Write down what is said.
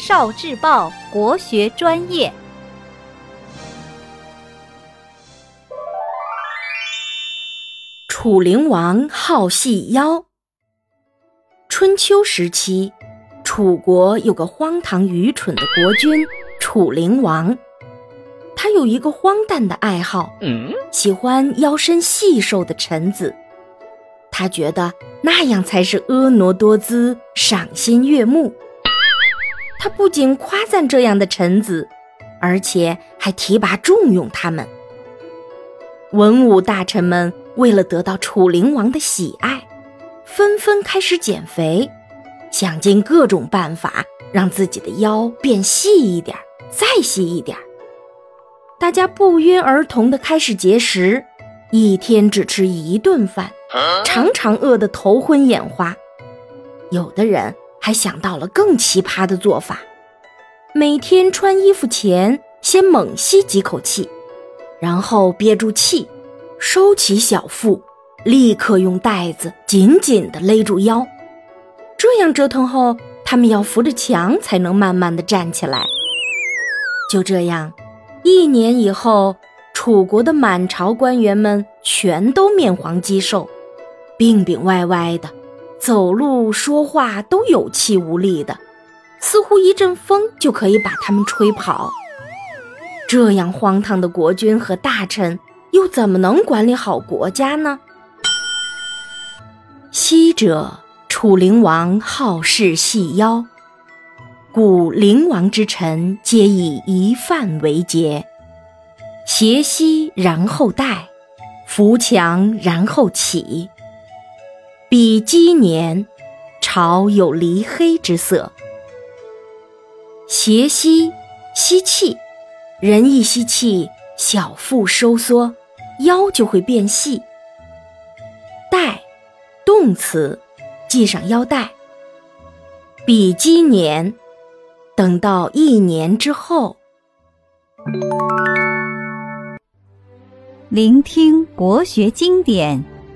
少智报国学专业。楚灵王好细腰。春秋时期，楚国有个荒唐愚蠢的国君楚灵王，他有一个荒诞的爱好，喜欢腰身细瘦的臣子。他觉得那样才是婀娜多姿、赏心悦目。他不仅夸赞这样的臣子，而且还提拔重用他们。文武大臣们为了得到楚灵王的喜爱，纷纷开始减肥，想尽各种办法让自己的腰变细一点，再细一点。大家不约而同地开始节食，一天只吃一顿饭，常常饿得头昏眼花。有的人。还想到了更奇葩的做法：每天穿衣服前先猛吸几口气，然后憋住气，收起小腹，立刻用带子紧紧地勒住腰。这样折腾后，他们要扶着墙才能慢慢地站起来。就这样，一年以后，楚国的满朝官员们全都面黄肌瘦，病病歪歪的。走路说话都有气无力的，似乎一阵风就可以把他们吹跑。这样荒唐的国君和大臣，又怎么能管理好国家呢？昔者楚灵王好事细腰，故灵王之臣皆以一饭为节，斜膝然后带，扶墙然后起。比积年，朝有离黑之色。斜吸，吸气，人一吸气，小腹收缩，腰就会变细。带，动词，系上腰带。比积年，等到一年之后。聆听国学经典。